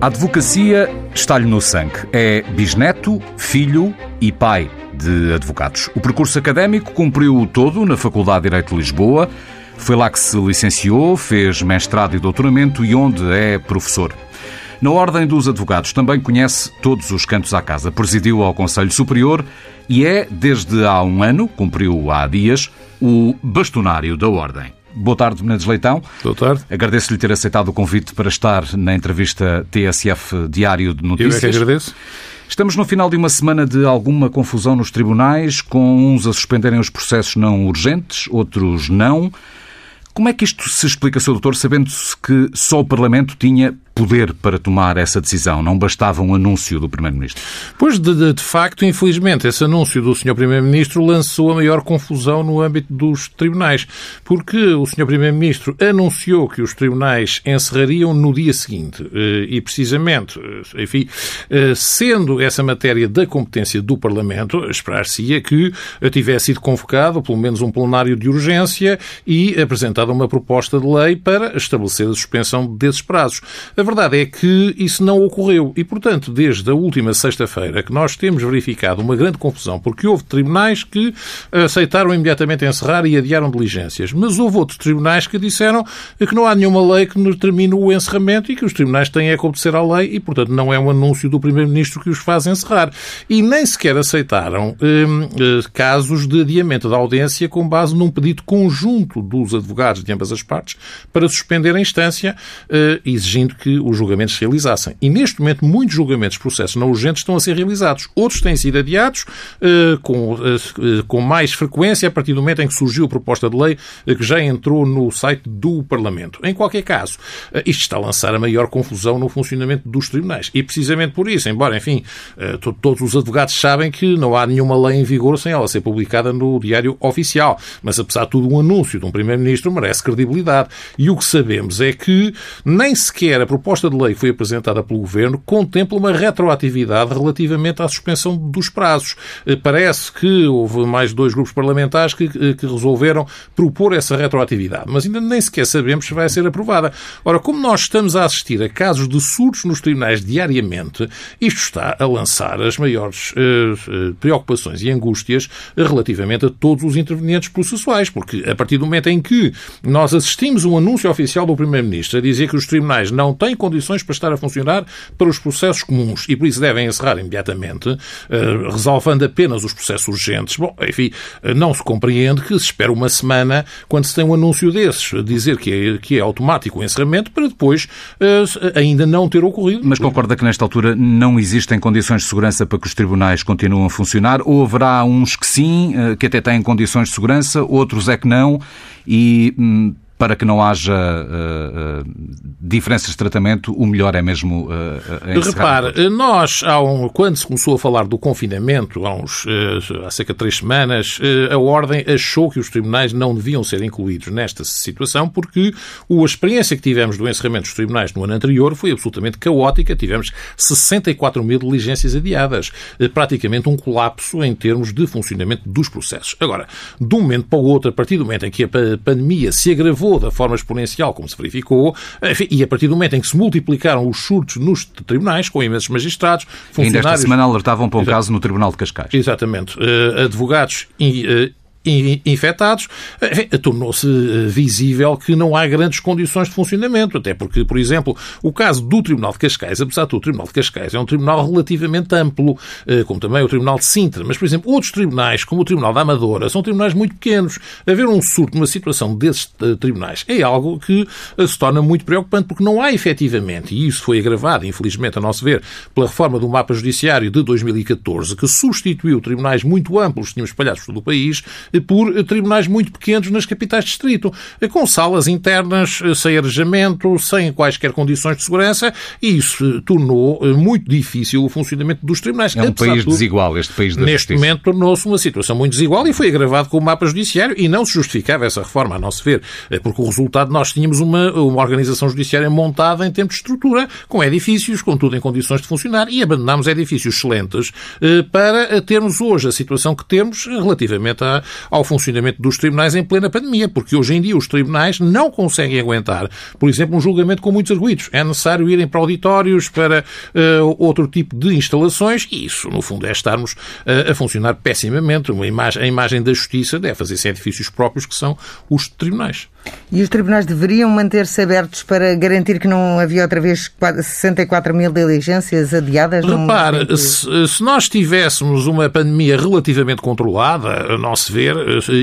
A advocacia está-lhe no sangue. É bisneto, filho e pai de advogados. O percurso académico cumpriu todo na Faculdade de Direito de Lisboa. Foi lá que se licenciou, fez mestrado e doutoramento e onde é professor. Na Ordem dos Advogados também conhece todos os cantos à casa. Presidiu ao Conselho Superior e é, desde há um ano, cumpriu há dias, o bastonário da Ordem. Boa tarde, Menezes Leitão. Boa tarde. Agradeço-lhe ter aceitado o convite para estar na entrevista TSF Diário de Notícias. Eu é que agradeço. Estamos no final de uma semana de alguma confusão nos tribunais, com uns a suspenderem os processos não urgentes, outros não. Como é que isto se explica, Sr. Doutor, sabendo-se que só o Parlamento tinha poder para tomar essa decisão? Não bastava um anúncio do Primeiro-Ministro? Pois, de, de, de, facto, infelizmente, esse anúncio do Sr. Primeiro-Ministro lançou a maior confusão no âmbito dos tribunais, porque o Sr. Primeiro-Ministro anunciou que os tribunais encerrariam no dia seguinte eh, e, precisamente, eh, enfim, eh, sendo essa matéria da competência do Parlamento, esperar-se-ia que tivesse sido convocado pelo menos um plenário de urgência e apresentada uma proposta de lei para estabelecer a suspensão desses prazos. A verdade é que isso não ocorreu e, portanto, desde a última sexta-feira que nós temos verificado uma grande confusão, porque houve tribunais que aceitaram imediatamente encerrar e adiaram diligências, mas houve outros tribunais que disseram que não há nenhuma lei que determine o encerramento e que os tribunais têm é que obedecer à lei e, portanto, não é um anúncio do Primeiro-Ministro que os faz encerrar. E nem sequer aceitaram hum, eh, casos de adiamento da audiência com base num pedido conjunto dos advogados de ambas as partes para suspender a instância, eh, exigindo que os julgamentos se realizassem. E neste momento, muitos julgamentos, processos não urgentes estão a ser realizados. Outros têm sido adiados uh, com, uh, com mais frequência a partir do momento em que surgiu a proposta de lei uh, que já entrou no site do Parlamento. Em qualquer caso, isto está a lançar a maior confusão no funcionamento dos tribunais. E precisamente por isso, embora, enfim, todos os advogados sabem que não há nenhuma lei em vigor sem ela ser publicada no Diário Oficial. Mas, apesar de tudo, um anúncio de um Primeiro-Ministro merece credibilidade. E o que sabemos é que nem sequer a proposta de lei que foi apresentada pelo Governo contempla uma retroatividade relativamente à suspensão dos prazos. Eh, parece que houve mais dois grupos parlamentares que, eh, que resolveram propor essa retroatividade, mas ainda nem sequer sabemos se vai ser aprovada. Ora, como nós estamos a assistir a casos de surtos nos tribunais diariamente, isto está a lançar as maiores uh, preocupações e angústias relativamente a todos os intervenientes processuais, porque a partir do momento em que nós assistimos um anúncio oficial do Primeiro-Ministro a dizer que os tribunais não têm condições para estar a funcionar para os processos comuns e por isso devem encerrar imediatamente, eh, resolvendo apenas os processos urgentes. Bom, enfim, eh, não se compreende que se espera uma semana quando se tem um anúncio desses, dizer que é, que é automático o encerramento para depois eh, ainda não ter ocorrido. Mas concorda que nesta altura não existem condições de segurança para que os tribunais continuem a funcionar ou haverá uns que sim, que até têm condições de segurança, outros é que não e hum, para que não haja uh, uh, diferenças de tratamento, o melhor é mesmo uh, Repare, nós, um, quando se começou a falar do confinamento, há, uns, há cerca de três semanas, a Ordem achou que os tribunais não deviam ser incluídos nesta situação porque a experiência que tivemos do encerramento dos tribunais no ano anterior foi absolutamente caótica. Tivemos 64 mil diligências adiadas, praticamente um colapso em termos de funcionamento dos processos. Agora, de um momento para o outro, a partir do momento em que a pandemia se agravou da forma exponencial, como se verificou, enfim, e a partir do momento em que se multiplicaram os surtos nos tribunais, com imensos magistrados, funcionários... Ainda esta semana alertavam para um Exato. caso no Tribunal de Cascais. Exatamente. Uh, advogados uh, infectados, tornou-se eh, visível que não há grandes condições de funcionamento. Até porque, por exemplo, o caso do Tribunal de Cascais, apesar de o Tribunal de Cascais é um tribunal relativamente amplo, eh, como também o Tribunal de Sintra. Mas, por exemplo, outros tribunais, como o Tribunal da Amadora, são tribunais muito pequenos. Haver um surto numa situação desses eh, tribunais é algo que se torna muito preocupante, porque não há efetivamente, e isso foi agravado, infelizmente, a nosso ver, pela reforma do mapa judiciário de 2014, que substituiu tribunais muito amplos que tínhamos espalhados por todo o país, por tribunais muito pequenos nas capitais de distrito, com salas internas, sem arejamento, sem quaisquer condições de segurança, e isso tornou muito difícil o funcionamento dos tribunais. É um país tudo, desigual, este país da Neste justiça. momento tornou-se uma situação muito desigual e foi agravado com o mapa judiciário e não se justificava essa reforma, a nosso ver, porque o resultado nós tínhamos uma, uma organização judiciária montada em termos de estrutura, com edifícios, com tudo em condições de funcionar, e abandonámos edifícios excelentes eh, para termos hoje a situação que temos relativamente à, ao funcionamento dos tribunais em plena pandemia, porque hoje em dia os tribunais não conseguem aguentar, por exemplo, um julgamento com muitos arguídos. É necessário irem para auditórios, para uh, outro tipo de instalações, e isso, no fundo, é estarmos uh, a funcionar pessimamente. Uma imagem, a imagem da justiça deve fazer-se em edifícios próprios, que são os tribunais. E os tribunais deveriam manter-se abertos para garantir que não havia outra vez 64 mil diligências adiadas? Repare, se, se, nós tivéssemos uma pandemia relativamente controlada, a nosso ver,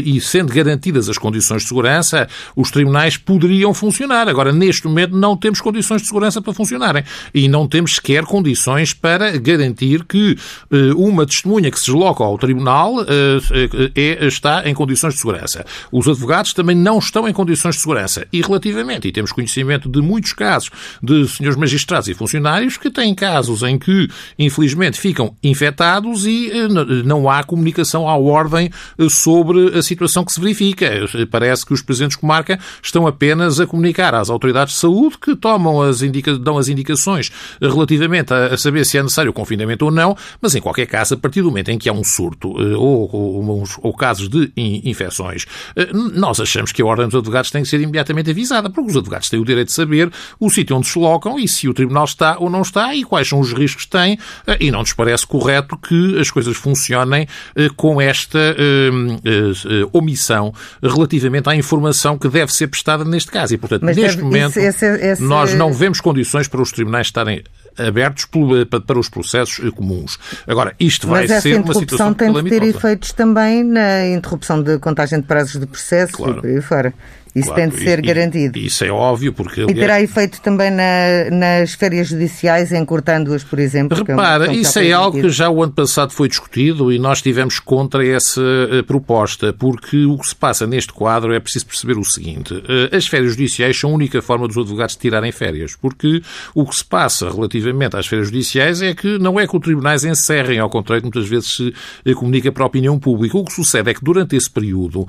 e sendo garantidas as condições de segurança, os tribunais poderiam funcionar. Agora, neste momento, não temos condições de segurança para funcionarem. E não temos sequer condições para garantir que uh, uma testemunha que se desloca ao tribunal uh, é, está em condições de segurança. Os advogados também não estão em condições de segurança. E relativamente, e temos conhecimento de muitos casos de senhores magistrados e funcionários que têm casos em que, infelizmente, ficam infectados e eh, não há comunicação à ordem eh, sobre a situação que se verifica. Eh, parece que os presidentes de comarca estão apenas a comunicar às autoridades de saúde que tomam as indica... dão as indicações relativamente a saber se é necessário o confinamento ou não, mas em qualquer caso, a partir do momento em que há um surto ou, ou, ou casos de infecções, nós achamos que a Ordem dos Advogados têm que ser imediatamente avisada, porque os advogados têm o direito de saber o sítio onde se colocam e se o tribunal está ou não está e quais são os riscos que têm. Eh, e não nos parece correto que as coisas funcionem eh, com esta eh, omissão relativamente à informação que deve ser prestada neste caso. E, portanto, Mas neste deve, momento, esse, esse... nós não vemos condições para os tribunais estarem abertos para os processos comuns. Agora, isto vai ser uma situação tem de ter efeitos também na interrupção de contagem de prazos de processo claro. e por aí fora. Isso claro, tem de ser e, garantido. Isso é óbvio, porque... E terá efeito também na, nas férias judiciais, encurtando-as, por exemplo? Repara, isso é algo que já o ano passado foi discutido e nós tivemos contra essa eh, proposta, porque o que se passa neste quadro é preciso perceber o seguinte. Eh, as férias judiciais são a única forma dos advogados tirarem férias, porque o que se passa relativamente às férias judiciais é que não é que os tribunais encerrem, ao contrário, muitas vezes se eh, comunica para a opinião pública. O que sucede é que durante esse período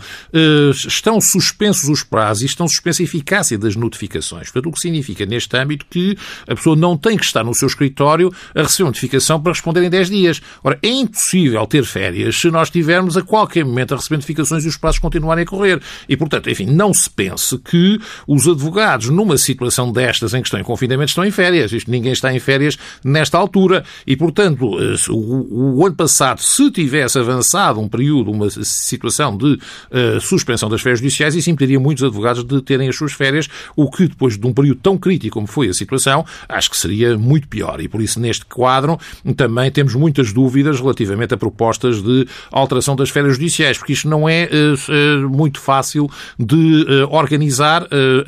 estão suspensos os prazo e estão suspensa a eficácia das notificações. Portanto, o que significa neste âmbito que a pessoa não tem que estar no seu escritório a receber uma notificação para responder em 10 dias. Ora, é impossível ter férias se nós tivermos a qualquer momento a receber notificações e os prazos continuarem a correr. E, portanto, enfim, não se pense que os advogados, numa situação destas em que estão em confinamento, estão em férias. Isto, ninguém está em férias nesta altura. E, portanto, eh, o, o ano passado, se tivesse avançado um período, uma situação de uh, suspensão das férias judiciais, isso impediria muitos advogados de terem as suas férias, o que depois de um período tão crítico como foi a situação, acho que seria muito pior. E por isso, neste quadro, também temos muitas dúvidas relativamente a propostas de alteração das férias judiciais, porque isto não é uh, muito fácil de uh, organizar.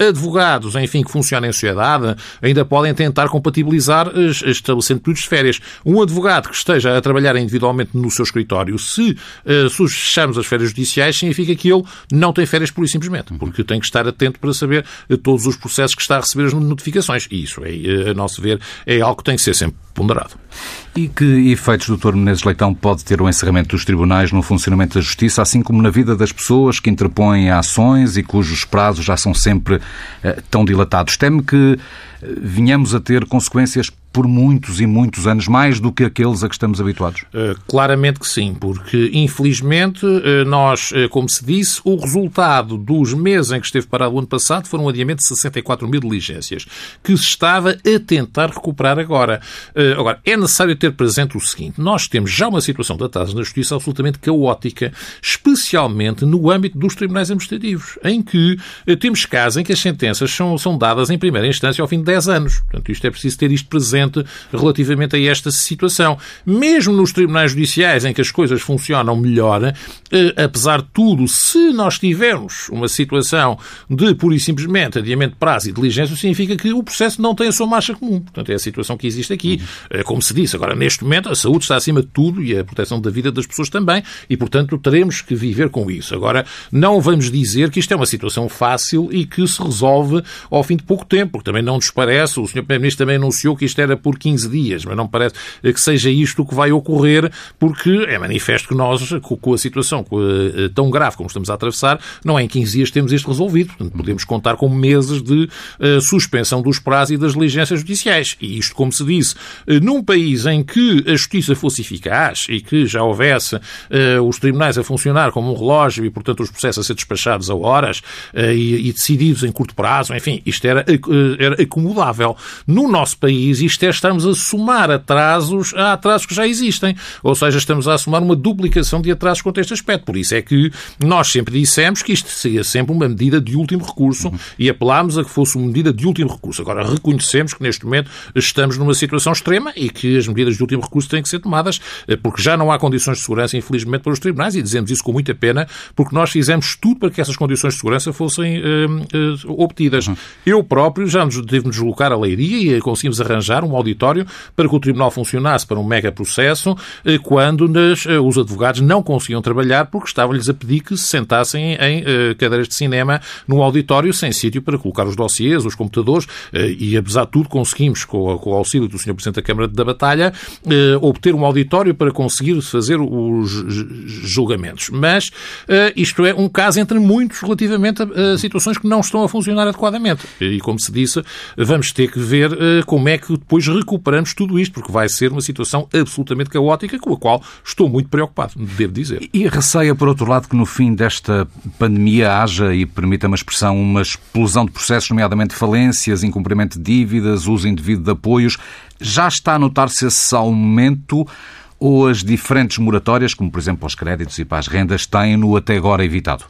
Advogados, enfim, que funcionam em sociedade, ainda podem tentar compatibilizar estabelecendo períodos de férias. Um advogado que esteja a trabalhar individualmente no seu escritório, se fechamos as férias judiciais, significa que ele não tem férias pura e simplesmente, porque tem que estar atento para saber eh, todos os processos que está a receber as notificações. E isso, é, eh, a nosso ver, é algo que tem que ser sempre ponderado. E que efeitos, Dr. Menezes Leitão, pode ter o encerramento dos tribunais no funcionamento da justiça, assim como na vida das pessoas que interpõem ações e cujos prazos já são sempre eh, tão dilatados? Teme que venhamos a ter consequências por muitos e muitos anos, mais do que aqueles a que estamos habituados? Uh, claramente que sim, porque infelizmente uh, nós, uh, como se disse, o resultado dos meses em que esteve parado o ano passado foram um adiamento de 64 mil diligências, que se estava a tentar recuperar agora. agora, é necessário ter presente o seguinte: nós temos já uma situação da taxa na justiça absolutamente caótica, especialmente no âmbito dos tribunais administrativos, em que temos casos em que as sentenças são, são dadas em primeira instância ao fim de 10 anos. Portanto, isto é preciso ter isto presente relativamente a esta situação. Mesmo nos tribunais judiciais em que as coisas funcionam melhor, eh, apesar de tudo, se nós tivermos uma situação de pura e simplesmente adiamento de prazo e diligência, significa que o processo não tem a sua marcha comum. Portanto, é a situação que existe aqui. Eh, como se disse, agora, neste momento, a saúde está acima de tudo e a proteção da vida das pessoas também, e, portanto, teremos que viver com isso. Agora, não vamos dizer que isto é uma situação fácil e que se resolve ao fim de pouco tempo, porque também não nos parece, o Sr. Primeiro-Ministro também anunciou que isto era por 15 dias, mas não parece que seja isto o que vai ocorrer, porque é manifesto que nós, com a situação tão grave como estamos a atravessar, não é em 15 dias temos isto resolvido. Portanto, podemos contar com meses de uh, suspensão dos prazos e das diligências judiciais. E isto, como se disse, uh, num país em que a justiça fosse eficaz e que já houvesse os tribunais a funcionar como um relógio e, portanto, os processos a ser despachados a horas e, decididos em curto prazo, enfim, isto era, era acomodável. No nosso país, isto é estarmos a somar atrasos a atrasos que já existem. Ou seja, estamos a somar uma duplicação de atrasos quanto a este aspecto. Por isso é que nós sempre dissemos que isto seria sempre uma medida de último recurso uhum. e apelámos a que fosse uma medida de último recurso. Agora, reconhecemos que neste momento estamos numa situação extrema e que as medidas de último recurso têm que ser tomadas eh, porque já não há condições de segurança, infelizmente, para os tribunais e dizemos isso com muita pena porque nós fizemos tudo para que essas condições de segurança fossem uh, uh, obtidas. Uhum. Eu próprio já nos tive de deslocar a Leiria e conseguimos arranjar um auditório para que o tribunal funcionasse para um mega processo uh, quando nas, os advogados não conseguiam trabalhar porque estavam-lhes a pedir que se sentassem em cadeiras de cinema num auditório sem sítio para colocar os dossiês, os computadores, eh, e apesar de tudo conseguimos, com o auxílio do Sr. Presidente da Câmara da Batalha, eh, obter um auditório para conseguir fazer os julgamentos. Mas eh, isto é um caso entre muitos relativamente a situações que não estão a funcionar adequadamente. E, como se disse, vamos ter que ver como é que depois recuperamos tudo isto, porque vai ser uma situação absolutamente caótica com a qual estou muito preocupado, devo dizer. E receia, por outro lado, que no fim desta pandemia haja, e permita-me a expressão, uma explosão de processos, nomeadamente falências, incumprimento de dívidas, uso indevido de apoios. Já está a notar-se esse aumento ou as diferentes moratórias, como por exemplo para os créditos e para as rendas, têm-no até agora evitado?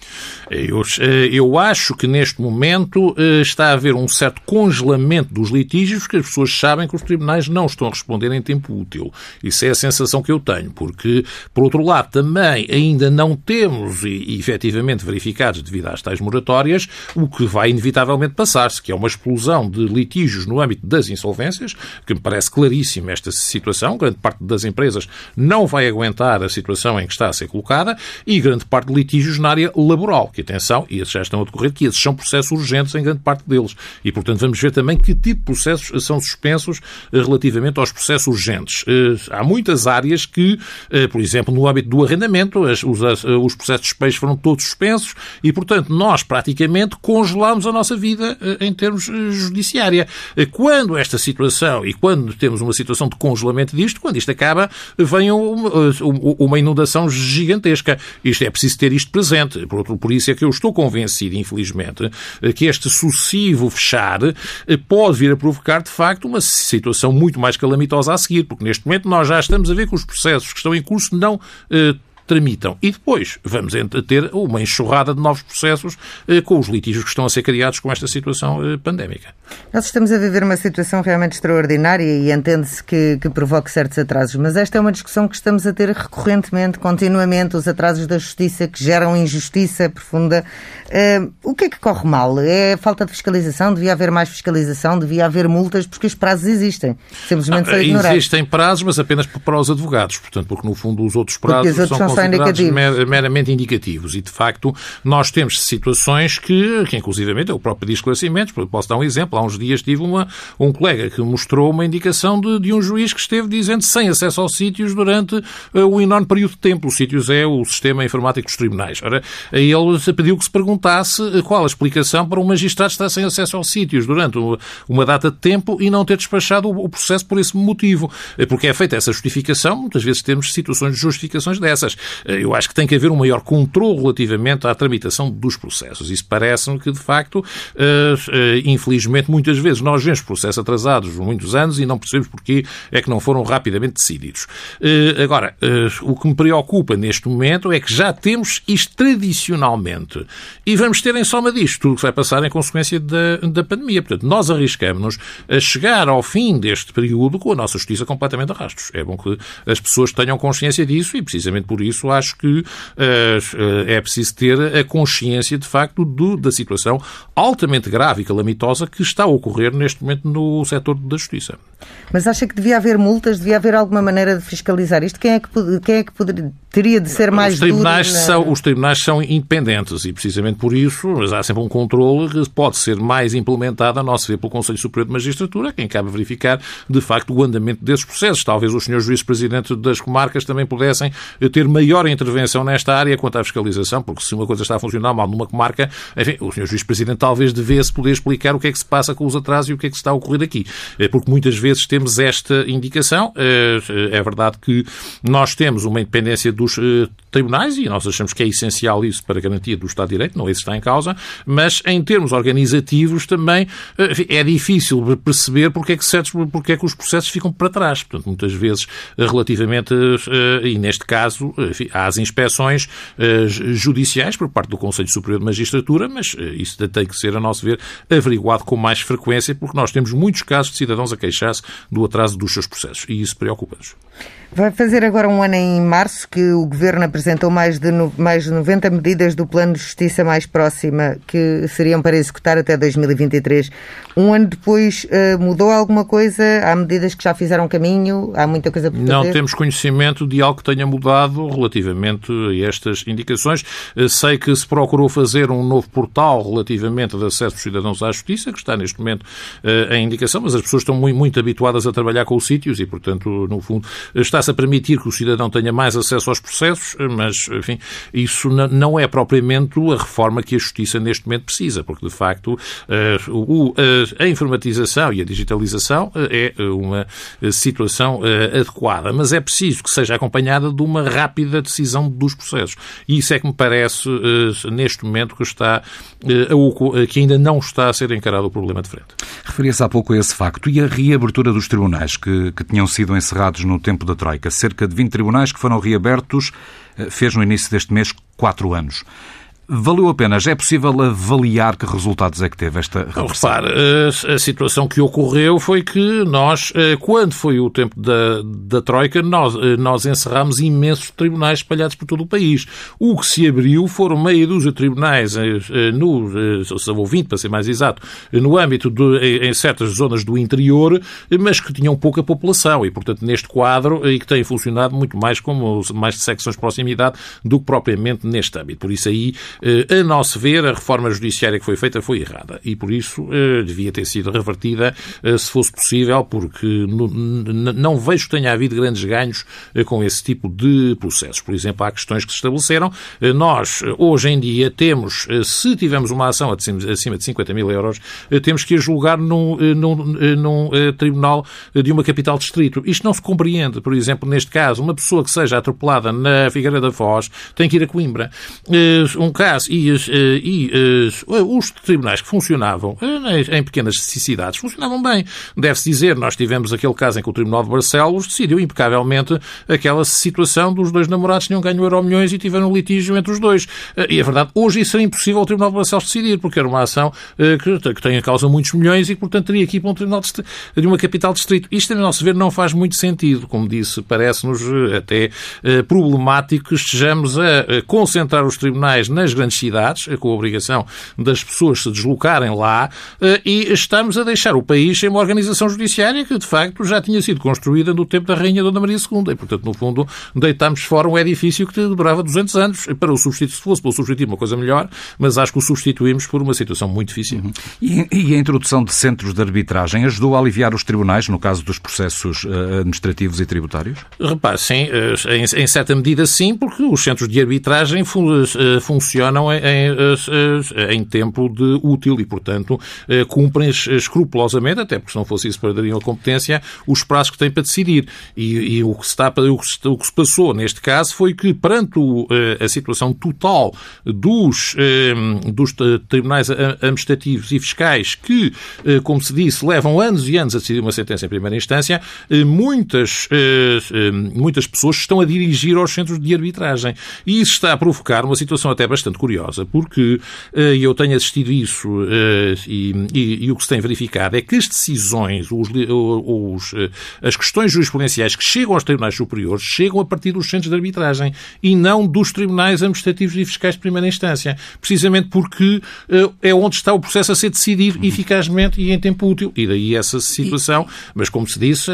Eu, eh, eu acho que neste momento eh, está a haver um certo congelamento dos litígios, porque as pessoas sabem que os tribunais não estão a responder em tempo útil. Isso é a sensação que eu tenho, porque, por outro lado, também ainda não temos e, efetivamente verificados devido às tais moratórias o que vai inevitavelmente passar-se, que é uma explosão de litígios no âmbito das insolvências, que me parece claríssima esta situação. Grande parte das empresas não vai aguentar a situação em que está a ser colocada e grande parte de litígios na área laboral, que atenção, e esses já estão a decorrer, que esses são processos urgentes em grande parte deles. E, portanto, vamos ver também que tipo de processos são suspensos eh, relativamente aos processos urgentes. Eh, há muitas áreas que, eh, por exemplo, no âmbito do arrendamento, os processos de despejo foram todos suspensos e, portanto, nós praticamente congelamos a nossa vida em termos judiciária. Quando esta situação e quando temos uma situação de congelamento disto, quando isto acaba, venha uma inundação gigantesca. Isto é preciso ter isto presente. Por, outro, por isso é que eu estou convencido, infelizmente, que este sucessivo fechar eh, pode vir a provocar, de facto, uma situação muito mais calamitosa a seguir, porque neste momento nós já estamos a ver que os processos que estão em curso não eh, tramitam. E depois vamos ter uma enxurrada de novos processos eh, com os litígios que estão a ser criados com esta situação eh, pandémica. Nós estamos a viver uma situação realmente extraordinária e entende-se que, que provoque certos atrasos, mas esta é uma discussão que estamos a ter recorrentemente, continuamente, os atrasos da justiça que geram injustiça profunda. Uh, o que é que corre mal? É falta de fiscalização? Devia haver mais fiscalização? Devia haver multas? Porque os prazos existem. Simplesmente são ignorados. Existem prazos, mas apenas para os advogados. Portanto, porque no fundo os outros prazos são considerados meramente indicativos. E, de facto, nós temos situações que, que inclusivamente, eu próprio de esclarecimentos, posso dar um exemplo. Há uns dias tive uma, um colega que mostrou uma indicação de, de um juiz que esteve dizendo sem acesso aos sítios durante uh, um enorme período de tempo. Os sítios é o sistema informático dos tribunais. Ora, ele pediu que se perguntasse eh, qual a explicação para um magistrado estar sem acesso aos sítios durante uma data de tempo e não ter despachado o processo por esse motivo. Eh, porque é feita essa justificação, muitas vezes temos situações de justificações dessas. Eh, eu acho que tem que haver um maior controle relativamente à tramitação dos processos. Isso parece-me que, de facto, eh, eh, infelizmente, muitas vezes nós vemos processos atrasados muitos anos e não percebemos porquê é que não foram rapidamente decididos. Agora, o que me preocupa neste momento é que já temos isto tradicionalmente e vamos ter em soma disto tudo que vai passar em consequência da, da pandemia. Portanto, nós arriscamos-nos a chegar ao fim deste período com a nossa justiça completamente a rastros. É bom que as pessoas tenham consciência disso e, precisamente por isso, isso acho que é preciso ter a consciência, de facto, do, da situação altamente grave e calamitosa que está a ocorrer neste momento no setor da justiça. Mas acha que devia haver multas, devia haver alguma maneira de fiscalizar isto? Quem é que, quem é que poderia, teria de ser mais os tribunais? Na... São, os tribunais são independentes e precisamente por isso mas há sempre um controle que pode ser mais implementado, a nosso ver, pelo Conselho Superior de Magistratura, quem cabe verificar, de facto, o andamento desses processos. Talvez os senhores juízes-presidentes das comarcas também pudessem ter maior intervenção nesta área quanto à fiscalização, porque se uma coisa está a funcionar mal numa comarca, enfim, o senhor juiz-presidente talvez devesse poder explicar o que é que se passa com os atrasos e o que é que está a ocorrer aqui. É porque muitas vezes temos esta indicação. É, é verdade que nós temos uma independência dos eh, tribunais e nós achamos que é essencial isso para a garantia do Estado de Direito, não isso está em causa, mas em termos organizativos também eh, é difícil perceber porque é que, certos, porque é que os processos ficam para trás. Portanto, muitas vezes, relativamente, e neste caso, enfim, há as inspeções judiciais por parte do Conselho Superior de Magistratura, mas isso tem que ser, a nosso ver, averiguado com mais frequência, porque nós temos muitos casos de cidadãos a queixar-se do atraso dos seus processos e isso preocupa-nos. Vai fazer agora um ano em março que o Governo apresentou mais de, no, mais de 90 medidas do Plano de Justiça mais próxima que seriam para executar até 2023. Um ano depois uh, mudou alguma coisa? Há medidas que já fizeram caminho? Há muita coisa por fazer? Não temos conhecimento de algo que tenha mudado relativamente a estas indicações. Uh, sei que se procurou fazer um novo portal relativamente de acesso dos cidadãos à justiça, que está neste momento uh, em indicação, mas as pessoas estão muito, muito habituadas a trabalhar com os sítios e, portanto, no fundo, está está-se a permitir que o cidadão tenha mais acesso aos processos, mas, enfim, isso não é propriamente a reforma que a Justiça neste momento precisa, porque, de facto, eh, a informatização e a digitalização eh, é uma situação eh, adequada, mas é preciso que seja acompanhada de uma rápida decisão dos processos. E isso é que me parece, neste momento, que, está, que ainda não está a ser encarado o problema de frente. Referia-se há pouco a esse facto. E a reabertura dos tribunais que, que tinham sido encerrados no tempo da Troika? Cerca de 20 tribunais que foram reabertos, eh, fez no início deste mês quatro anos. Valeu a pena? Já é possível avaliar que resultados é que teve esta repressão? Repare, a situação que ocorreu foi que nós, eh, quando foi o tempo da, da Troika, nós, eh, nós encerramos imensos tribunais espalhados por todo o país. O que se abriu foram meia dúzia de tribunais, eh, no, ou 20 para ser mais exato, no âmbito de, em certas zonas do interior, mas que tinham pouca população e, portanto, neste quadro, e que têm funcionado muito mais como mais de secções de proximidade do que propriamente neste âmbito. Por isso aí a nosso ver, a reforma judiciária que foi feita foi errada e, por isso, eh, devia ter sido revertida eh, se fosse possível, porque não vejo que tenha havido grandes ganhos com esse tipo de processos. Por exemplo, há questões que se estabeleceram. Nós, hoje em dia, temos, se tivermos uma ação acima de 50 mil euros, temos que a julgar num, num, num tribunal de uma capital distrito. Isto não se compreende. Por exemplo, neste caso, uma pessoa que seja atropelada na Figueira da Foz tem que ir a Coimbra. Um caso Aliás, e, eh, e, e eh, os tribunais que funcionavam eh, em pequenas cidades funcionavam bem. Deve-se dizer, nós tivemos aquele caso em que o Tribunal de Barcelos decidiu impecavelmente aquela situação dos dois namorados que tinham ganho euro milhões e tiveram um litígio entre os dois. E é verdade, hoje isso era impossível o Tribunal de Barcelos decidir, porque era uma ação que tem a causa muitos milhões e, portanto, teria aqui para um tribunal de, uma capital distrito. Isto, a nosso ver, não faz muito sentido. Como disse, parece-nos até problemático que estejamos a concentrar os tribunais nas grandes cidades, com a obrigação das pessoas se deslocarem lá, eh, e estamos a deixar o país sem uma organização judiciária que, de facto, já tinha sido construída no tempo da Rainha Dona Maria II. E, portanto, no fundo, deitámos fora um edifício que durava 200 anos para o substituir, se fosse para o substituir uma coisa melhor, mas acho que o substituímos por uma situação muito difícil. Uhum. E, e, a introdução de centros de arbitragem ajudou a aliviar os tribunais no caso dos processos eh, administrativos e tributários? Repare, sim, eh, em, em certa medida sim, porque os centros de arbitragem fun funcionam funcionam em, em, em tempo de útil e, portanto, cumprem escrupulosamente, até porque se não fosse isso perderiam a competência, os prazos que têm para decidir. E, e o, que está, o, que, o que se passou neste caso foi que, perante o, a situação total dos, dos tribunais administrativos e fiscais, que, como se disse, levam anos e anos a decidir uma sentença em primeira instância, muitas, muitas pessoas estão a dirigir aos centros de arbitragem. E isso está a provocar uma situação até bastante bastante curiosa, porque uh, eu tenho assistido isso uh, e, e, e, o que se tem verificado é que as decisões, os, os, as questões jurisprudenciais que chegam aos tribunais superiores chegam a partir dos centros de arbitragem e não dos tribunais administrativos e fiscais de primeira instância, precisamente porque é onde está o processo a ser decidido uhum. eficazmente e em tempo útil. E daí essa situação, mas como se disse,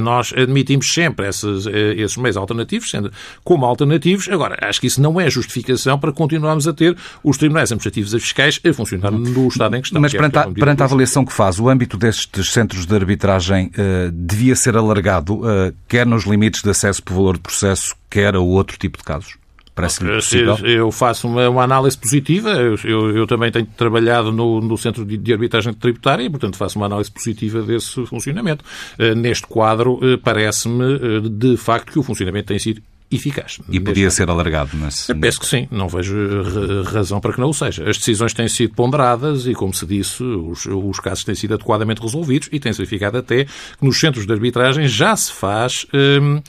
nós admitimos sempre esses, esses meios alternativos, sendo como alternativos. Agora, acho que isso não é justificação para continuarmos a ter os tribunais administrativos e fiscais a funcionar no Estado em questão. Mas é perante, a, perante a avaliação que faz, o âmbito destes centros de arbitragem uh, devia ser alargado, uh, quer nos limites de acesso por valor de processo, quer a outro tipo de casos? Possível? Eu faço uma, uma análise positiva. Eu, eu, eu, também tenho trabalhado no, no Centro de, de, Arbitragem Tributária e, portanto, faço uma análise positiva desse funcionamento. Uh, neste quadro, uh, parece-me, uh, de facto, que o funcionamento tem sido eficaz. E podia ser alargado nesse... Penso que sim, não vejo razão para que não o seja. As decisões têm sido ponderadas e, como se disse, os, os casos têm sido adequadamente resolvidos e tem-se verificado até que nos centros de arbitragem já se faz hum, hum,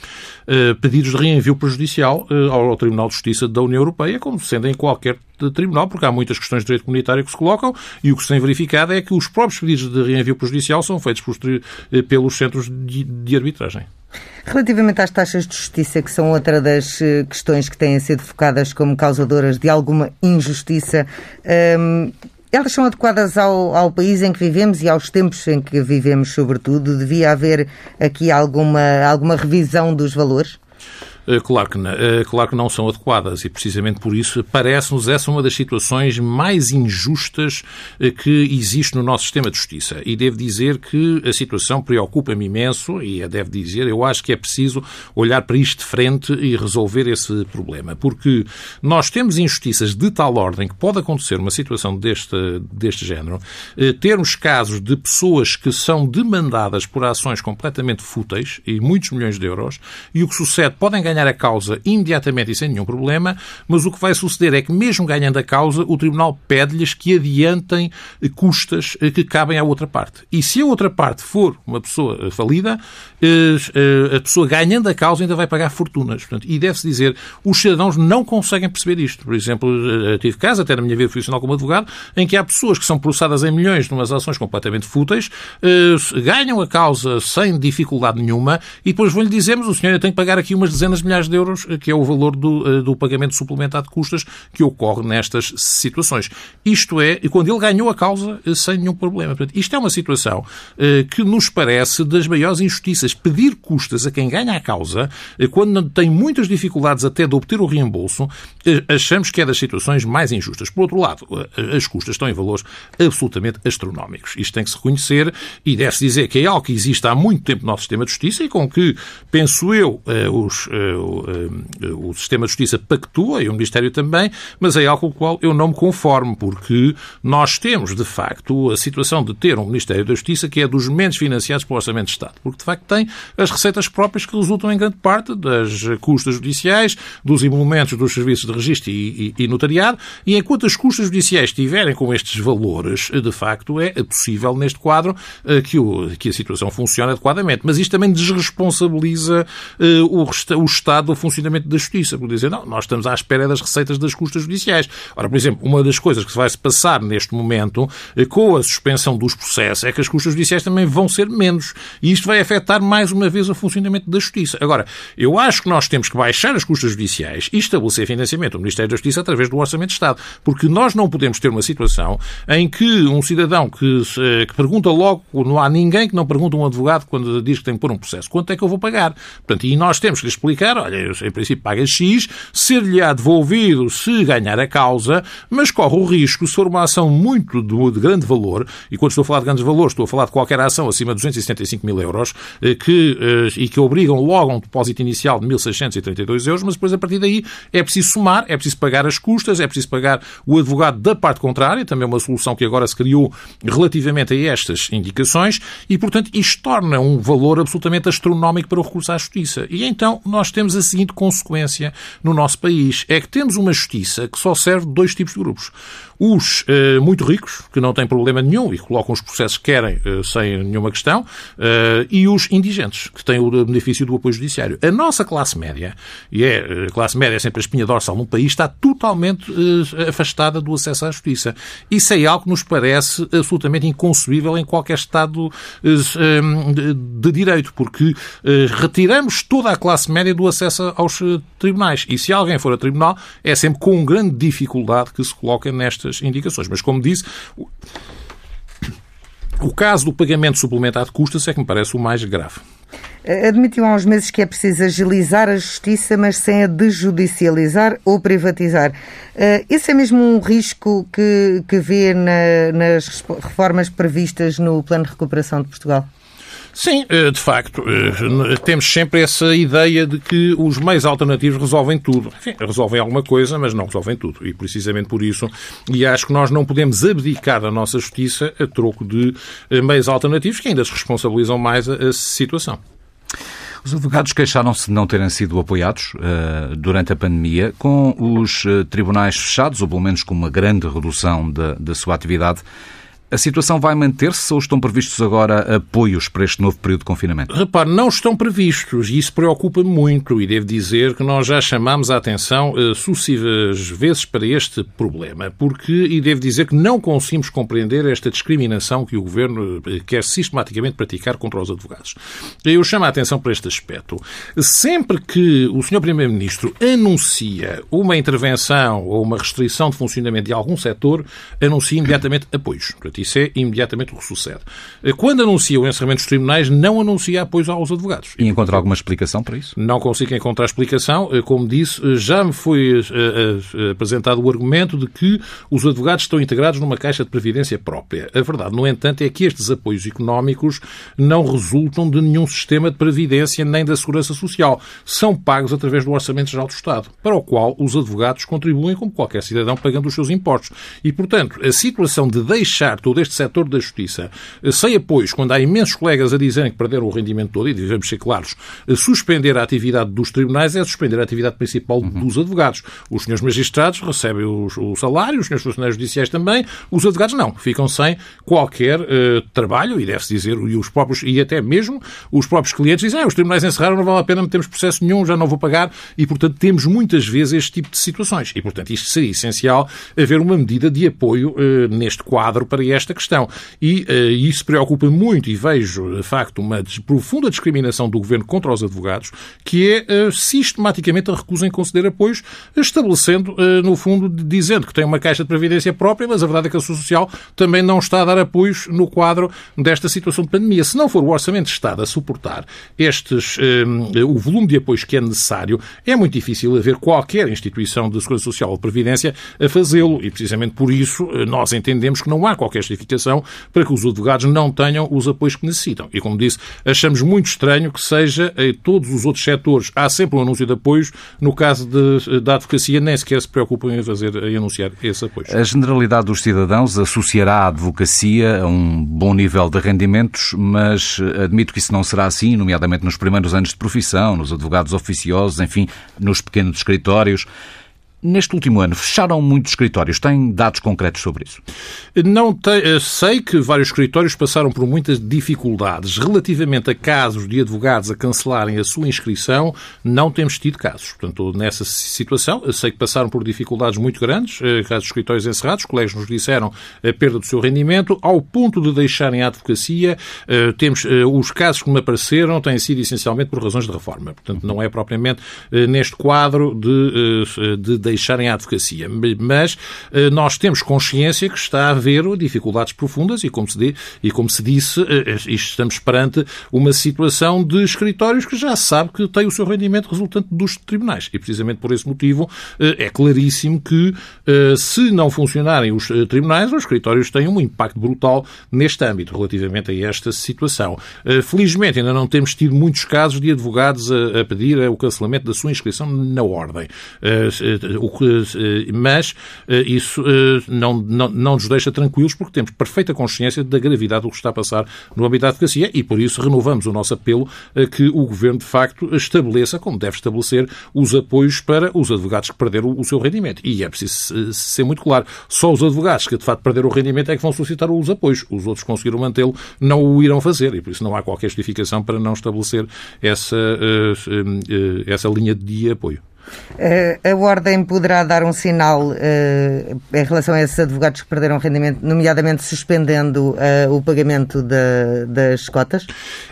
pedidos de reenvio prejudicial hum, ao Tribunal de Justiça da União Europeia, como sendo em qualquer tribunal, porque há muitas questões de direito comunitário que se colocam e o que se tem verificado é que os próprios pedidos de reenvio prejudicial são feitos pelos centros de, de arbitragem. Relativamente às taxas de justiça, que são outra das eh, questões que têm sido focadas como causadoras de alguma injustiça, hum, elas são adequadas ao, ao, país em que vivemos e aos tempos em que vivemos, sobretudo? Devia haver aqui alguma, alguma revisão dos valores? Eh, claro que, não, eh, claro que não são adequadas e precisamente por isso parece-nos essa uma das situações mais injustas eh, que existe no nosso sistema de justiça. E devo dizer que a situação preocupa-me imenso e deve dizer, eu acho que é preciso olhar para isto de frente e resolver esse problema. Porque nós temos injustiças de tal ordem que pode acontecer uma situação deste, deste género, termos casos de pessoas que são demandadas por ações completamente fúteis e muitos milhões de euros e o que sucede, podem ganhar ganhar a causa imediatamente e sem nenhum problema, mas o que vai suceder é que, mesmo ganhando a causa, o Tribunal pede-lhes que adiantem custas eh, que cabem à outra parte. E se a outra parte for uma pessoa falida, eh, a pessoa ganhando a causa ainda vai pagar fortunas. Portanto, e deve-se dizer, os cidadãos não conseguem perceber isto. Por exemplo, eh, tive casos, até na minha vida profissional como advogado, em que há pessoas que são processadas em milhões numas ações completamente fúteis, ganham a causa sem dificuldade nenhuma e depois vão-lhe dizermos, o senhor tem que pagar aqui umas dezenas milhares de euros, que é o valor do, eh, do pagamento suplementar de custas que ocorre nestas situações. Isto é, quando ele ganhou a causa eh, sem nenhum problema. Portanto, isto é uma situação eh, que nos parece das maiores injustiças. Pedir custas a quem ganha a causa, quando tem muitas dificuldades até de obter o reembolso, achamos que é das situações mais injustas. Por outro lado, as custas estão em valores absolutamente astronómicos. Isto tem que se reconhecer e deve-se dizer que é algo que existe há muito tempo no nosso sistema de justiça e com que, penso eu, os, o, o sistema de justiça pactua e o Ministério também, mas é algo com o qual eu não me conformo, porque nós temos, de facto, a situação de ter um Ministério da Justiça que é dos menos financiados pelo Orçamento de Estado, porque de facto tem as receitas próprias que resultam em grande parte das custas judiciais, dos emolumentos dos serviços de registro e, e, e notariado, e enquanto as custas judiciais estiverem com estes valores, de facto é possível neste quadro eh, que, o, que a situação funcione adequadamente. Mas isto também desresponsabiliza o, o Estado do funcionamento da Justiça, por dizer, não, nós estamos à espera das receitas das custas judiciais. Ora, por exemplo, uma das coisas que vai se passar neste momento eh, com a suspensão dos processos é que as custas judiciais também vão ser menos. E isto vai afetar mais uma vez o funcionamento da Justiça. Agora, eu acho que nós temos que baixar as custas judiciais e estabelecer financiamento do Ministério da Justiça através do Orçamento de Estado. Porque nós não podemos ter uma situação em que um cidadão que, eh, que pergunta logo, não há ninguém que não pergunta a um advogado quando diz que tem que pôr um processo, quanto é que eu vou pagar? Portanto, e nós temos que lhe explicar, olha, em princípio paga X, ser-lhe-á devolvido se ganhar a causa, mas corre o risco, se for uma ação muito de, grande valor, e quando estou a falar de grandes valores, estou a falar de qualquer ação acima de 275 mil euros, eh, que, eh, e que obrigam logo a um depósito inicial de 1.632 euros, mas depois a partir daí é preciso somar, é preciso pagar as custas, é preciso pagar o advogado da parte contrária, também uma solução que agora se criou relativamente a estas indicações, e portanto isto torna um valor absolutamente astronómico para o recurso à justiça. E então nós temos a seguinte consequência no nosso país: é que temos uma justiça que só serve dois tipos de grupos. Os muito ricos, que não têm problema nenhum e colocam os processos que querem sem nenhuma questão, e os indigentes, que têm o benefício do apoio judiciário. A nossa classe média, e é, a classe média é sempre a espinha dorsal num país, está totalmente afastada do acesso à justiça. Isso é algo que nos parece absolutamente inconcebível em qualquer Estado de direito, porque retiramos toda a classe média do acesso aos tribunais. E se alguém for a tribunal, é sempre com grande dificuldade que se coloca nestas indicações. Mas, como disse, o caso do pagamento suplementar de custas é que me parece o mais grave. Admitiu há uns meses que é preciso agilizar a justiça, mas sem a desjudicializar ou privatizar. Eh, esse é mesmo um risco que, que vê na, nas reformas previstas no Plano de Recuperação de Portugal? Sim, eh, de facto, eh, temos sempre essa ideia de que os meios alternativos resolvem tudo. Enfim, resolvem alguma coisa, mas não resolvem tudo. E precisamente por isso, e acho que nós não podemos abdicar da nossa justiça a troco de eh, meios alternativos que ainda se responsabilizam mais a, situação. Os advogados queixaram-se de não terem sido apoiados uh, durante a pandemia, com os uh, tribunais fechados, ou pelo menos com uma grande redução da, da sua atividade. A situação vai manter-se ou estão previstos agora apoios para este novo período de confinamento? Repare, não estão previstos e isso preocupa-me muito e devo dizer que nós já chamámos a atenção uh, sucessivas vezes para este problema, porque, e devo dizer que não conseguimos compreender esta discriminação que o Governo uh, quer sistematicamente praticar contra os advogados. Eu chamo a atenção para este aspecto. Sempre que o Sr. Primeiro-Ministro anuncia uma intervenção ou uma restrição de funcionamento de algum setor, anuncia imediatamente apoios. Isso é imediatamente o que sucede. Quando anuncia o encerramento dos tribunais, não anuncia apoio aos advogados. E encontra alguma explicação para isso? Não consigo encontrar explicação. Como disse, já me foi eh, eh, apresentado o argumento de que os advogados estão integrados numa caixa de previdência própria. A verdade, no entanto, é que estes apoios económicos não resultam de nenhum sistema de previdência nem da segurança social. São pagos através do Orçamento Geral do Estado, para o qual os advogados contribuem como qualquer cidadão pagando os seus impostos. E, portanto, a situação de deixar todo este setor da justiça sem apoios, quando há imensos colegas a dizerem que perderam o rendimento todo, e devemos ser claros, suspender a atividade dos tribunais é suspender a atividade principal uhum. dos advogados. Os senhores magistrados recebem o salário, os senhores funcionários judiciais também, os advogados não, ficam sem qualquer uh, trabalho, e deve-se dizer, e os próprios, e até mesmo os próprios clientes dizem, ah, os tribunais encerraram, não vale a pena, não temos processo nenhum, já não vou pagar, e portanto temos muitas vezes este tipo de situações. E portanto isto seria essencial haver uma medida de apoio uh, neste quadro para esta questão. E uh, isso preocupa muito e vejo, de facto, uma profunda discriminação do governo contra os advogados, que é uh, sistematicamente a recusa em conceder apoios, estabelecendo, uh, no fundo, dizendo que tem uma caixa de previdência própria, mas a verdade é que a Social também não está a dar apoios no quadro desta situação de pandemia. Se não for o Orçamento de Estado a suportar estes, o volume de apoios que é necessário, é muito difícil haver qualquer instituição de Segurança Social ou Previdência a fazê-lo. E precisamente por isso nós entendemos que não há qualquer para que os advogados não tenham os apoios que necessitam. E, como disse, achamos muito estranho que seja em todos os outros setores há sempre um anúncio de apoios, no caso de, da advocacia nem sequer se preocupam em fazer, em anunciar esse apoio. A generalidade dos cidadãos associará a advocacia a um bom nível de rendimentos, mas admito que isso não será assim, nomeadamente nos primeiros anos de profissão, nos advogados oficiosos, enfim, nos pequenos escritórios. Neste último ano, fecharam muitos escritórios. Tem dados concretos sobre isso? Não te, eh, sei que vários escritórios passaram por muitas dificuldades. Relativamente a casos de advogados a cancelarem a sua inscrição, não temos tido casos. Portanto, nessa situação, sei que passaram por dificuldades muito grandes, eh, casos de escritórios encerrados, colegas nos disseram a perda do seu rendimento, ao ponto de deixarem a advocacia. Eh, temos os casos que me apareceram têm sido essencialmente por razões de reforma. Portanto, não é propriamente neste quadro de, de deixarem a advocacia. Mas eh, nós temos consciência que está a haver dificuldades profundas e, como se, e como se disse, eh, eh, estamos perante uma situação de escritórios que já sabe que tem o seu rendimento resultante dos tribunais. E, precisamente por esse motivo, é claríssimo que, se não funcionarem os tribunais, os escritórios têm um impacto brutal neste âmbito, relativamente a esta situação. Felizmente, ainda não temos tido muitos casos de advogados a pedir o cancelamento da sua inscrição na ordem mas isso não, não, não nos deixa tranquilos porque temos perfeita consciência da gravidade do que está a passar no âmbito da advocacia e por isso renovamos o nosso apelo a que o Governo de facto estabeleça, como deve estabelecer, os apoios para os advogados que perderam o seu rendimento. E é preciso ser muito claro, só os advogados que de facto perderam o rendimento é que vão solicitar os apoios. Os outros conseguiram mantê-lo, não o irão fazer e por isso não há qualquer justificação para não estabelecer essa, eh, eh, essa linha de apoio. Eh, a Ordem poderá dar um sinal uh, em relação a esses advogados que perderam rendimento, nomeadamente suspendendo uh, o pagamento de, das cotas?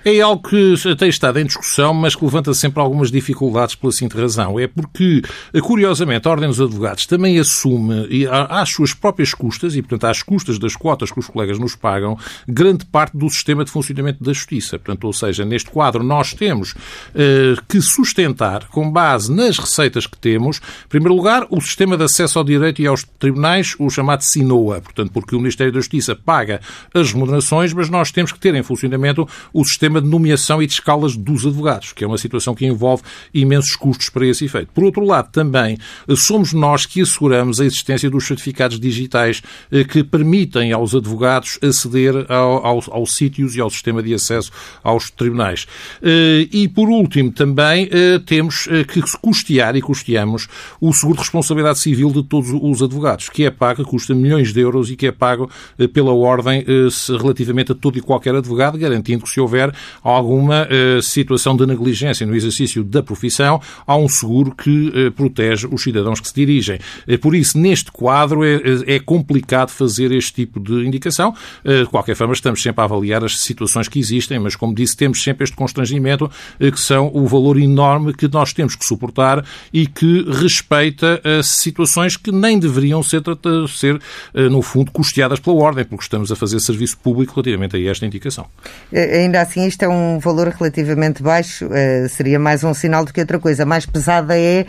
É algo que tem estado em discussão, mas que levanta sempre algumas dificuldades pela seguinte razão. É porque, curiosamente, a Ordem dos Advogados também assume, às suas próprias custas, e portanto às custas das cotas que os colegas nos pagam, grande parte do sistema de funcionamento da Justiça. Portanto, ou seja, neste quadro nós temos uh, que sustentar, com base nas receitas receitas que temos. Em primeiro lugar, o sistema de acesso ao direito e aos tribunais, o chamado SINOA, portanto, porque o Ministério da Justiça paga as remunerações, mas nós temos que ter em funcionamento o sistema de nomeação e de escalas dos advogados, que é uma situação que envolve imensos custos para esse efeito. Por outro lado, também somos nós que asseguramos a existência dos certificados digitais eh, que permitem aos advogados aceder ao, ao, aos sítios e ao sistema de acesso aos tribunais. Eh, e, por último, também eh, temos que custear e custeamos o seguro de responsabilidade civil de todos os advogados, que é pago, custa milhões de euros e que é pago eh, pela ordem eh, relativamente a todo e qualquer advogado, garantindo que se houver alguma eh, situação de negligência no exercício da profissão, há um seguro que protege os cidadãos que se dirigem. Por isso, neste quadro, é, é complicado fazer este tipo de indicação. De qualquer forma, estamos sempre a avaliar as situações que existem, mas, como disse, temos sempre este constrangimento, que são o valor enorme que nós temos que suportar e que respeita uh, situações que nem deveriam ser, ser uh, no fundo, custeadas pela Ordem, porque estamos a fazer serviço público relativamente a esta indicação. Eh, ainda assim, isto é um valor relativamente baixo, seria mais um sinal do que outra coisa. Mais pesada é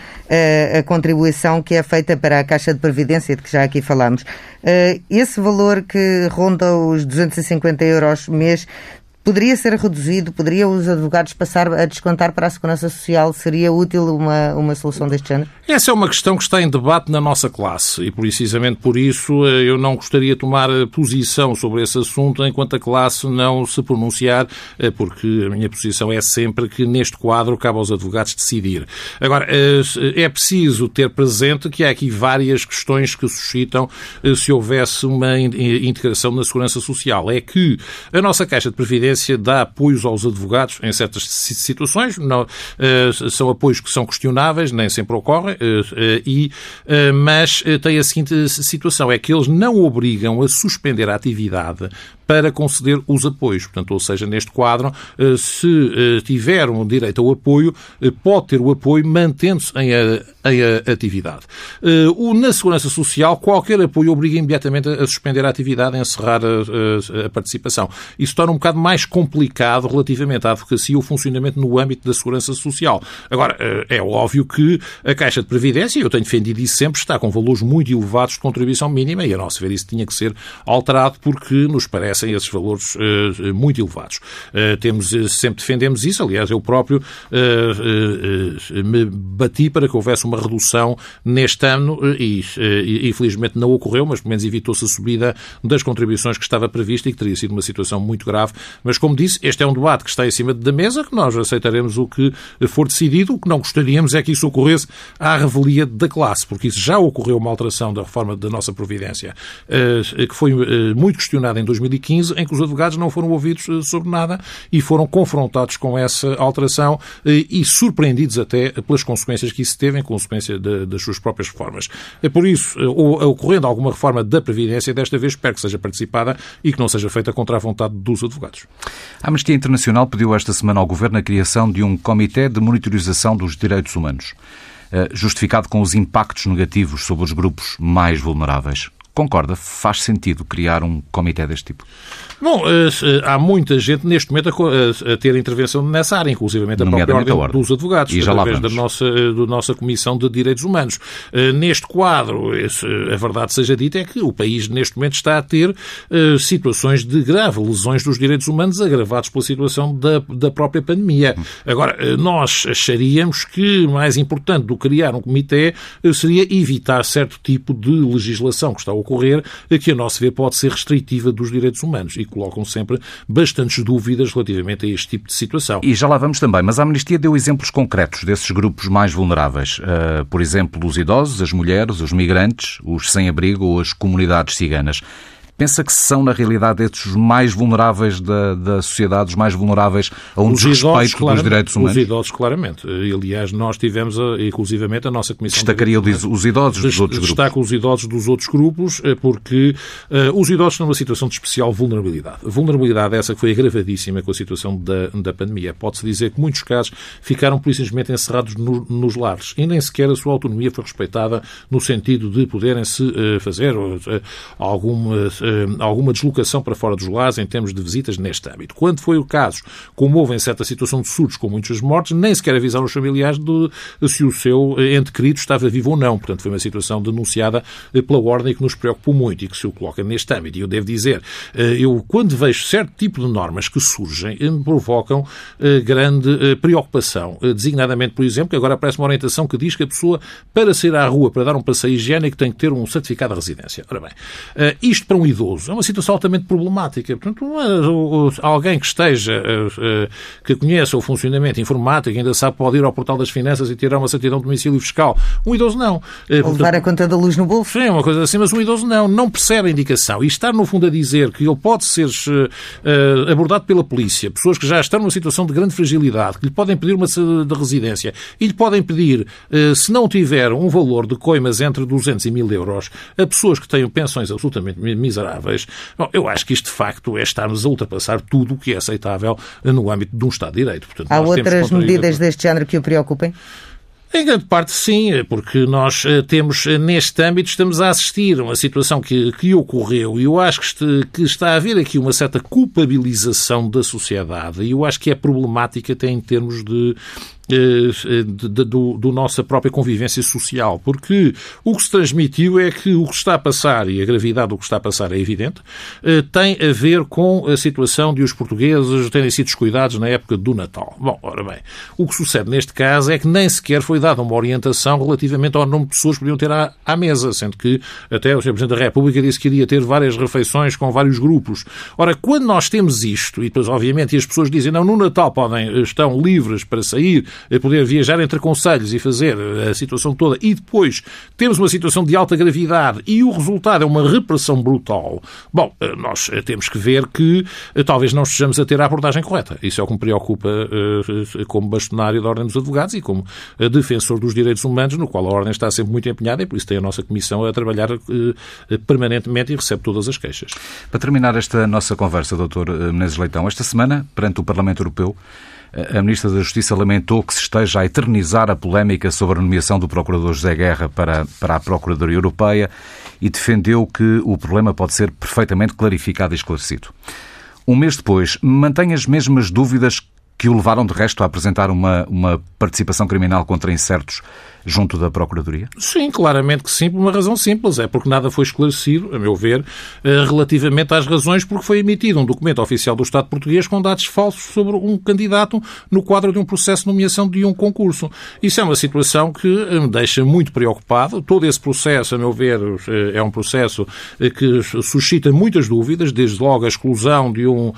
a contribuição que é feita para a Caixa de Previdência, de que já aqui falamos. esse valor que ronda os 250 euros mês Poderia ser reduzido? Poderiam os advogados passar a descontar para a Segurança Social? Seria útil uma, uma solução deste género? Essa é uma questão que está em debate na nossa classe e precisamente por isso eh, eu não gostaria de tomar eh, posição sobre esse assunto enquanto a classe não se pronunciar, eh, porque a minha posição é sempre que neste quadro cabe aos advogados decidir. Agora, é preciso ter presente que há aqui várias questões que suscitam se houvesse uma integração na Segurança Social. É que a nossa Caixa de Previdência Presidência dá apoios aos advogados em certas situações, não, uh, são apoios que são questionáveis, nem sempre ocorrem, uh, uh, e, mas tem a seguinte situação, é que eles não obrigam a suspender a atividade para conceder os apoios. Portanto, ou seja, neste quadro, eh, se eh, tiver um direito ao apoio, eh, pode ter o apoio mantendo-se em, em atividade. Na Segurança Social, qualquer apoio obriga imediatamente a suspender a atividade, a encerrar a, a, a participação. Isso torna um bocado mais complicado relativamente à advocacia o funcionamento no âmbito da Segurança Social. Agora, é óbvio que a Caixa de Previdência, eu tenho defendido isso sempre, está com valores muito elevados de contribuição mínima e, a nosso ver, isso tinha que ser alterado porque nos parece merecem esses valores uh, muito elevados. Uh, temos, sempre defendemos isso, aliás, eu próprio me bati para que houvesse uma redução neste ano e, infelizmente, não ocorreu, mas pelo menos evitou-se a subida das contribuições que estava prevista e que teria sido uma situação muito grave. Mas, como disse, este é um debate que está em cima da mesa, que nós aceitaremos o que for decidido. O que não gostaríamos é que isso ocorresse à revelia da classe, porque isso já ocorreu uma alteração da reforma da nossa Providência, que foi muito questionada em 2015 2015, em que os advogados não foram ouvidos eh, sobre nada e foram confrontados com essa alteração eh, e surpreendidos até pelas consequências que isso teve em consequência de, das suas próprias reformas. É por isso, eh, ocorrendo alguma reforma da Previdência, desta vez espero que seja participada e que não seja feita contra a vontade dos advogados. A Amnistia Internacional pediu esta semana ao Governo a criação de um Comitê de Monitorização dos Direitos Humanos, justificado com os impactos negativos sobre os grupos mais vulneráveis. Concorda? Faz sentido criar um comitê deste tipo? Bom, eh, eh, há muita gente neste momento a, ter intervenção nessa área, inclusive a própria ordem, ordem, dos advogados, e já através da nossa, eh, da nossa Comissão de Direitos Humanos. Neste quadro, a verdade seja dita, é que o país neste momento está a ter situações de grave lesões dos direitos humanos agravados pela situação da, da própria pandemia. Agora, nós acharíamos que mais importante do que criar um comitê seria evitar certo tipo de legislação que está ocorrer, que a nosso ver pode ser restritiva dos direitos humanos e colocam sempre bastantes dúvidas relativamente a este tipo de situação. E já lá vamos também, mas a Amnistia deu exemplos concretos desses grupos mais vulneráveis. Uh, por exemplo, os idosos, as mulheres, os migrantes, os sem-abrigo ou as comunidades ciganas. Pensa que são, na realidade, estes os mais vulneráveis da, da sociedade, os mais vulneráveis a um os desrespeito idosos, dos direitos humanos? Os idosos, claramente. Aliás, nós tivemos, inclusivamente, a nossa Comissão... Destacaria de os idosos dos outros grupos? Destaca os idosos dos outros grupos, eh, porque uh, os idosos estão numa situação de especial vulnerabilidade. Vulnerabilidade essa que foi agravadíssima com a situação da, da pandemia. Pode-se dizer que muitos casos ficaram, por simplesmente, encerrados no, nos lares e nem sequer a sua autonomia foi respeitada no sentido de poderem-se uh, fazer uh, alguma eh, alguma deslocação para fora dos lares em termos de visitas neste âmbito. Quando foi o caso, como houve em certa situação de surtos com muitas mortes, nem sequer avisaram os familiares de se o seu ente querido estava vivo ou não. Portanto, foi uma situação denunciada eh, pela Ordem que nos preocupou muito e que se o coloca neste âmbito. E eu devo dizer, eh, eu quando vejo certo tipo de normas que surgem, me provocam grande preocupação. Designadamente, por exemplo, que agora aparece uma orientação que diz que a pessoa, para sair à rua, para dar um passeio higiênico, tem que ter um certificado de residência. Ora bem, isto para um idoso. É uma situação altamente problemática. Portanto, alguém que esteja, eh, eh, que conheça o funcionamento informático, ainda sabe, pode ir ao portal das finanças e tirar uma certidão de domicílio fiscal. Um idoso não. Eh, Ou levar a conta da luz no bolso. Sim, uma coisa assim, mas um idoso não. Não percebe a indicação. E estar, no fundo, a dizer que ele pode ser abordado pela polícia, pessoas que já estão numa situação de grande fragilidade, que lhe podem pedir uma de residência e lhe podem pedir, se não tiver um valor de coimas entre 200 e 1000 euros, a pessoas que têm pensões absolutamente miseráveis Bom, eu acho que isto, de facto, é estarmos a ultrapassar tudo o que é aceitável no âmbito de um Estado de Direito. Portanto, Há outras medidas deste género que o preocupem? Em grande parte sim, porque nós eh, temos eh, neste âmbito, estamos a assistir a uma situação que, que ocorreu e eu acho que, este, que está a haver aqui uma certa culpabilização da sociedade e eu acho que é problemática até em termos de do, do nossa própria convivência social, porque o que se transmitiu é que o que está a passar, e a gravidade do que está a passar é evidente, eh, tem a ver com a situação de os portugueses terem sido descuidados na época do Natal. Bom, ora bem, o que sucede neste caso é que nem sequer foi dada uma orientação relativamente ao número de pessoas que podiam ter à, à mesa, sendo que até o Sr. Presidente da República disse que iria ter várias refeições com vários grupos. Ora, quando nós temos isto, e depois, obviamente, as pessoas dizem, não, no Natal podem, estão livres para sair, poder viajar entre conselhos e fazer a situação toda, e depois temos uma situação de alta gravidade e o resultado é uma repressão brutal, bom, eh, nós eh, temos que ver que eh, talvez não estejamos a ter a abordagem correta. Isso é o que me preocupa como bastonário da Ordem dos Advogados e como defensor dos direitos humanos, no qual a Ordem está sempre muito empenhada e por isso tem a nossa Comissão a trabalhar permanentemente e recebe todas as queixas. Para terminar esta nossa conversa, Dr. Menezes Leitão, esta semana, perante o Parlamento Europeu, a Ministra da Justiça lamentou que se esteja a eternizar a polémica sobre a nomeação do Procurador José Guerra para, para a Procuradoria Europeia e defendeu que o problema pode ser perfeitamente clarificado e esclarecido. Um mês depois, mantém as mesmas dúvidas que o levaram, de resto, a apresentar uma, uma participação criminal contra incertos junto da Procuradoria? Sim, claramente que sim, por uma razão simples. É porque nada foi esclarecido, a meu ver, eh, relativamente às razões porque foi emitido um documento oficial do Estado português com dados falsos sobre um candidato no quadro de um processo de nomeação de um concurso. Isso é uma situação que me deixa muito preocupado. Todo esse processo, a meu ver, eh, é um processo eh, que suscita muitas dúvidas, desde logo a exclusão de um,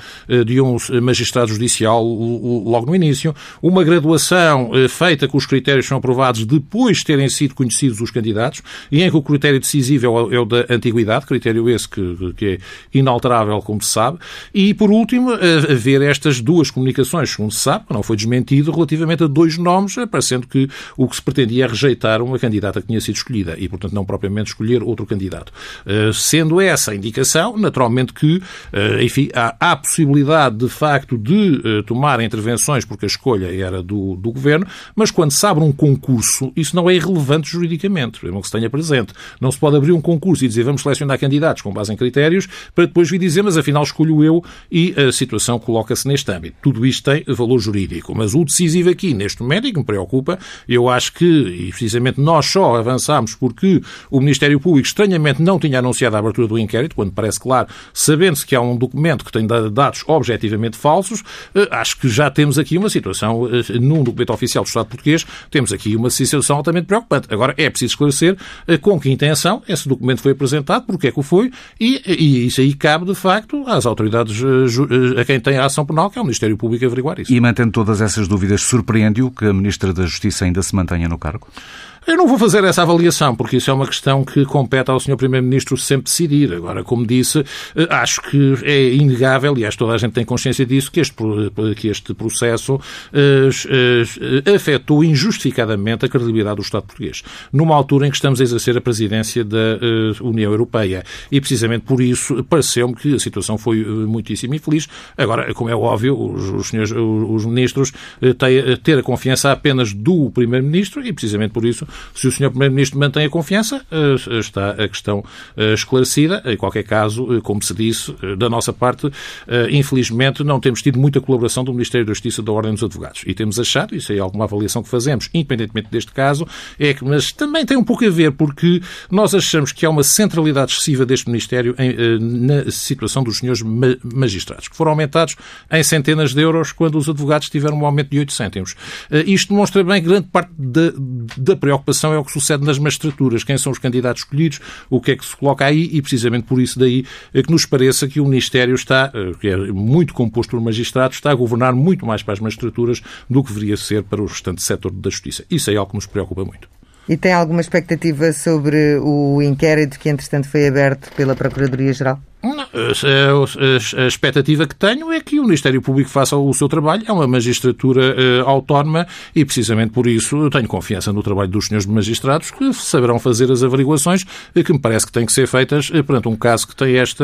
de um magistrado judicial logo no início, uma graduação feita com os critérios são aprovados depois de terem sido conhecidos os candidatos, e em que o critério decisivo é o, é o da antiguidade, critério esse que, que, é inalterável, como se sabe, e, por último, haver estas duas comunicações, segundo se sabe, não foi desmentido, relativamente a dois nomes, parecendo que o que se pretendia é rejeitar uma candidata que tinha sido escolhida e, portanto, não propriamente escolher outro candidato. Eh, sendo essa a indicação, naturalmente que, eh, enfim, há, há possibilidade, de facto, de eh, tomar intervenções, porque a escolha era do, do governo, mas quando se abre um concurso, isso não é irrelevante juridicamente, mesmo que se tenha presente. Não se pode abrir um concurso e dizer vamos selecionar candidatos com base em critérios para depois vir dizer, mas afinal escolho eu e a situação coloca-se neste âmbito. Tudo isto tem valor jurídico. Mas o decisivo aqui, neste momento, e que me preocupa, eu acho que, e precisamente nós só avançámos porque o Ministério Público estranhamente não tinha anunciado a abertura do inquérito, quando parece claro, sabendo-se que há um documento que tem dados objetivamente falsos, eh, acho que já temos aqui uma situação, eh, num documento oficial do Estado português, temos aqui uma situação altamente preocupante. Agora, é preciso esclarecer eh, com que intenção esse documento foi apresentado, porque é que o foi, e, e isso aí cabe, de facto, às autoridades, a quem tem a ação penal, que é o Ministério Público, averiguar isso. E mantendo todas essas dúvidas, surpreende-o que a Ministra da Justiça ainda se mantenha no cargo? Eu não vou fazer essa avaliação, porque isso é uma questão que compete ao Sr. Primeiro-Ministro sempre decidir. Agora, como disse, eh, acho que é inegável, e acho que toda a gente tem consciência disso, que este, que este processo uh, uh, afetou injustificadamente a credibilidade do Estado português, numa altura em que estamos a exercer a presidência da União Europeia. E, precisamente por isso, pareceu-me que a situação foi muitíssimo infeliz. Agora, como é óbvio, os, os, senhores, os ministros têm ter a confiança apenas do Primeiro-Ministro e, precisamente por isso, se o Sr. Primeiro-Ministro mantém a confiança, eh, está a questão eh, esclarecida. Em qualquer caso, eh, como se disse, da nossa parte, infelizmente não temos tido muita colaboração do Ministério da Justiça da Ordem dos Advogados. E temos achado, isso é alguma avaliação que fazemos, independentemente deste caso, é que, mas também tem um pouco a ver, porque nós achamos que há uma centralidade excessiva deste Ministério em, na situação dos senhores magistrados, que foram aumentados em centenas de euros quando os advogados tiveram um aumento de 8 cêntimos. Isto demonstra bem grande parte da, da preocupação preocupação é o que sucede nas magistraturas. Quem são os candidatos escolhidos, o que é que se coloca aí e precisamente por isso daí é que nos pareça que o Ministério está, eh, que é muito composto por magistrados, está a governar muito mais para as magistraturas do que deveria ser para o restante setor da justiça. Isso é algo que nos preocupa muito. E tem alguma expectativa sobre o inquérito que, entretanto, foi aberto pela Procuradoria-Geral? Não, a, expectativa que tenho é que o Ministério Público faça o seu trabalho. É uma magistratura uh, autónoma e, precisamente por isso, tenho confiança no trabalho dos senhores magistrados que saberão fazer as averiguações uh, que me parece que têm que ser feitas uh, perante um caso que tem esta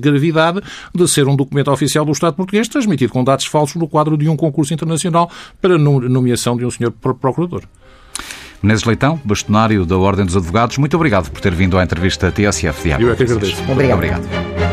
gravidade de ser um documento oficial do Estado português transmitido com dados falsos no quadro de um concurso internacional para nomeação de um senhor procurador. Menezes Leitão, bastonário da Ordem dos Advogados, muito obrigado por ter vindo à entrevista TSF Diário. Eu é que agradeço. Obrigado. obrigado.